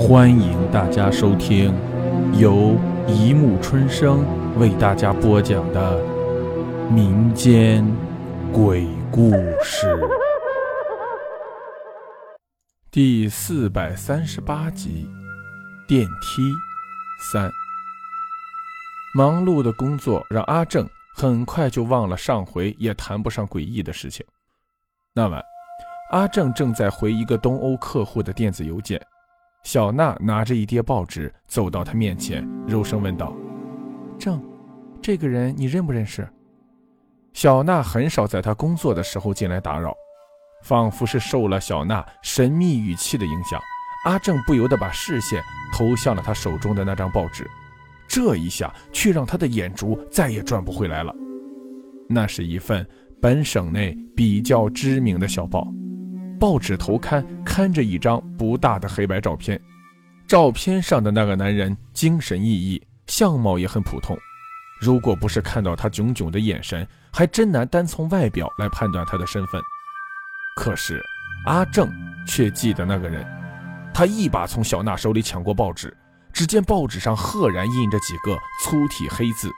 欢迎大家收听由一木春生为大家播讲的民间鬼故事第四百三十八集《电梯三》。忙碌的工作让阿正很快就忘了上回也谈不上诡异的事情。那晚，阿正正在回一个东欧客户的电子邮件。小娜拿着一叠报纸走到他面前，柔声问道：“郑，这个人你认不认识？”小娜很少在他工作的时候进来打扰，仿佛是受了小娜神秘语气的影响，阿正不由得把视线投向了他手中的那张报纸，这一下却让他的眼珠再也转不回来了。那是一份本省内比较知名的小报。报纸头刊刊着一张不大的黑白照片，照片上的那个男人精神奕奕，相貌也很普通。如果不是看到他炯炯的眼神，还真难单从外表来判断他的身份。可是阿正却记得那个人，他一把从小娜手里抢过报纸，只见报纸上赫然印着几个粗体黑字：“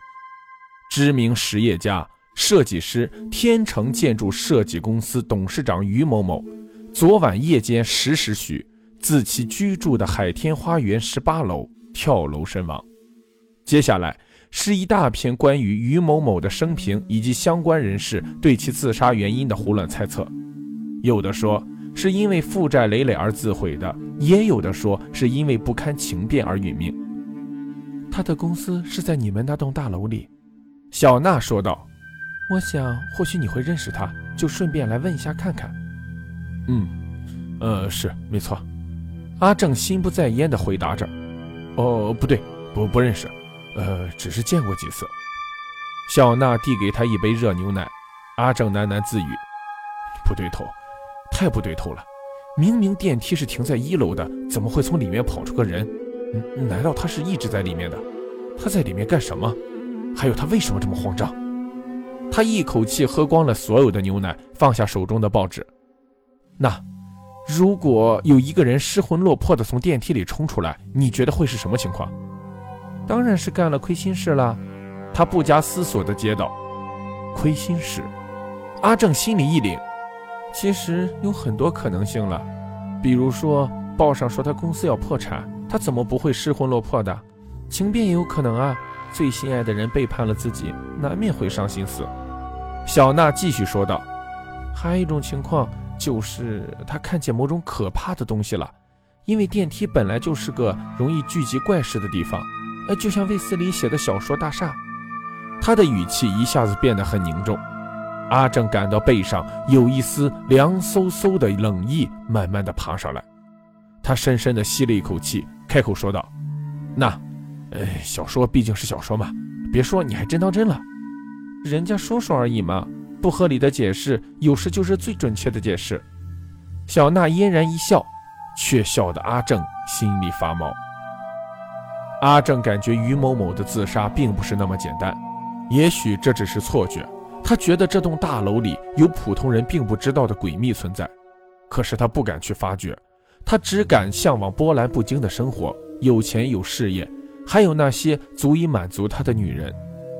知名实业家、设计师、天成建筑设计公司董事长于某某。”昨晚夜间十时许，自其居住的海天花园十八楼跳楼身亡。接下来是一大篇关于于某某的生平以及相关人士对其自杀原因的胡乱猜测，有的说是因为负债累累而自毁的，也有的说是因为不堪情变而殒命。他的公司是在你们那栋大楼里，小娜说道。我想或许你会认识他，就顺便来问一下看看。嗯，呃，是没错。阿正心不在焉地回答着。哦，不对，不不认识，呃，只是见过几次。小娜递给他一杯热牛奶，阿正喃喃自语：“不对头，太不对头了！明明电梯是停在一楼的，怎么会从里面跑出个人？难道他是一直在里面的？他在里面干什么？还有他为什么这么慌张？”他一口气喝光了所有的牛奶，放下手中的报纸。那，如果有一个人失魂落魄的从电梯里冲出来，你觉得会是什么情况？当然是干了亏心事了。他不加思索地接道：“亏心事。”阿正心里一凛。其实有很多可能性了，比如说报上说他公司要破产，他怎么不会失魂落魄的？情变也有可能啊，最心爱的人背叛了自己，难免会伤心死。小娜继续说道：“还有一种情况。”就是他看见某种可怕的东西了，因为电梯本来就是个容易聚集怪事的地方，呃，就像卫斯理写的小说《大厦》。他的语气一下子变得很凝重。阿正感到背上有一丝凉飕飕的冷意慢慢的爬上来，他深深的吸了一口气，开口说道：“那，呃，小说毕竟是小说嘛，别说你还真当真了，人家说说而已嘛。”不合理的解释，有时就是最准确的解释。小娜嫣然一笑，却笑得阿正心里发毛。阿正感觉于某某的自杀并不是那么简单，也许这只是错觉。他觉得这栋大楼里有普通人并不知道的诡秘存在，可是他不敢去发掘，他只敢向往波澜不惊的生活，有钱有事业，还有那些足以满足他的女人，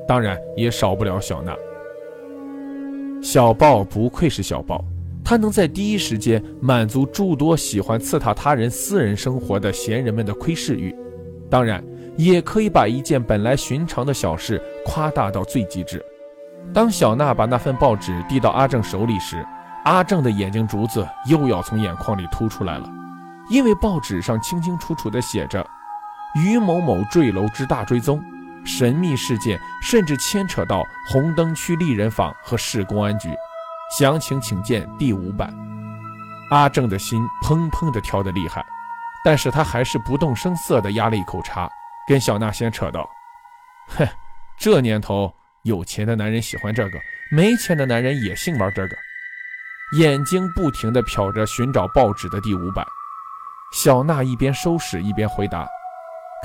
当然也少不了小娜。小报不愧是小报，它能在第一时间满足诸多喜欢刺探他人私人生活的闲人们的窥视欲，当然，也可以把一件本来寻常的小事夸大到最极致。当小娜把那份报纸递到阿正手里时，阿正的眼睛珠子又要从眼眶里凸出来了，因为报纸上清清楚楚地写着“于某某坠楼之大追踪”。神秘事件甚至牵扯到红灯区丽人坊和市公安局，详情请见第五版。阿正的心砰砰地跳得厉害，但是他还是不动声色地压了一口茶，跟小娜先扯道：“哼，这年头有钱的男人喜欢这个，没钱的男人也兴玩这个。”眼睛不停地瞟着寻找报纸的第五版，小娜一边收拾一边回答：“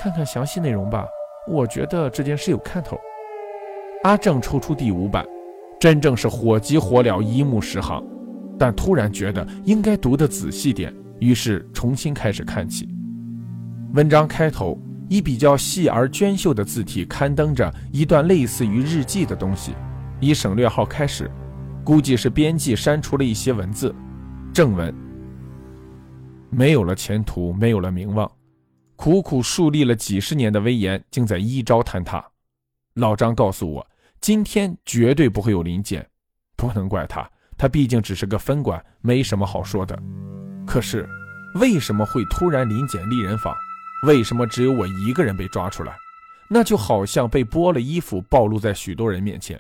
看看详细内容吧。”我觉得这件事有看头。阿正抽出第五版，真正是火急火燎，一目十行，但突然觉得应该读得仔细点，于是重新开始看起。文章开头以比较细而娟秀的字体刊登着一段类似于日记的东西，以省略号开始，估计是编辑删除了一些文字。正文：没有了前途，没有了名望，苦苦树立了几十年的威严，竟在一朝坍塌。老张告诉我，今天绝对不会有临检，不能怪他，他毕竟只是个分管，没什么好说的。可是，为什么会突然临检丽人坊？为什么只有我一个人被抓出来？那就好像被剥了衣服，暴露在许多人面前。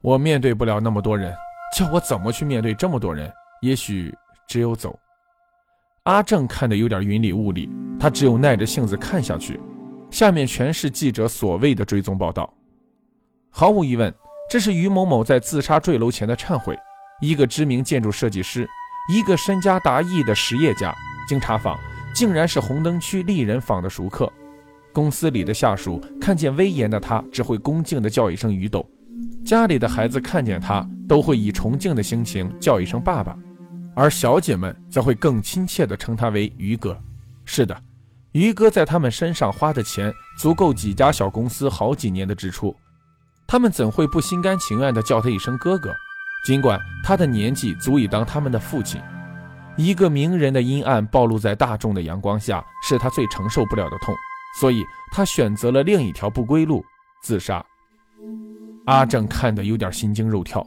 我面对不了那么多人，叫我怎么去面对这么多人？也许只有走。阿正看得有点云里雾里，他只有耐着性子看下去。下面全是记者所谓的追踪报道。毫无疑问，这是于某某在自杀坠楼前的忏悔。一个知名建筑设计师，一个身家达亿的实业家，经查访。竟然是红灯区丽人坊的熟客，公司里的下属看见威严的他，只会恭敬地叫一声“于董”；家里的孩子看见他，都会以崇敬的心情叫一声“爸爸”，而小姐们则会更亲切地称他为“于哥”。是的，于哥在他们身上花的钱，足够几家小公司好几年的支出，他们怎会不心甘情愿地叫他一声“哥哥”？尽管他的年纪足以当他们的父亲。一个名人的阴暗暴露在大众的阳光下，是他最承受不了的痛，所以他选择了另一条不归路——自杀。阿正看得有点心惊肉跳，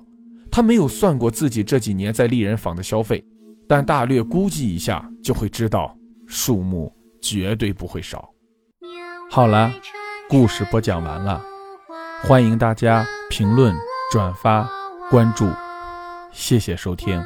他没有算过自己这几年在丽人坊的消费，但大略估计一下就会知道，数目绝对不会少。好了，故事播讲完了，欢迎大家评论、转发、关注，谢谢收听。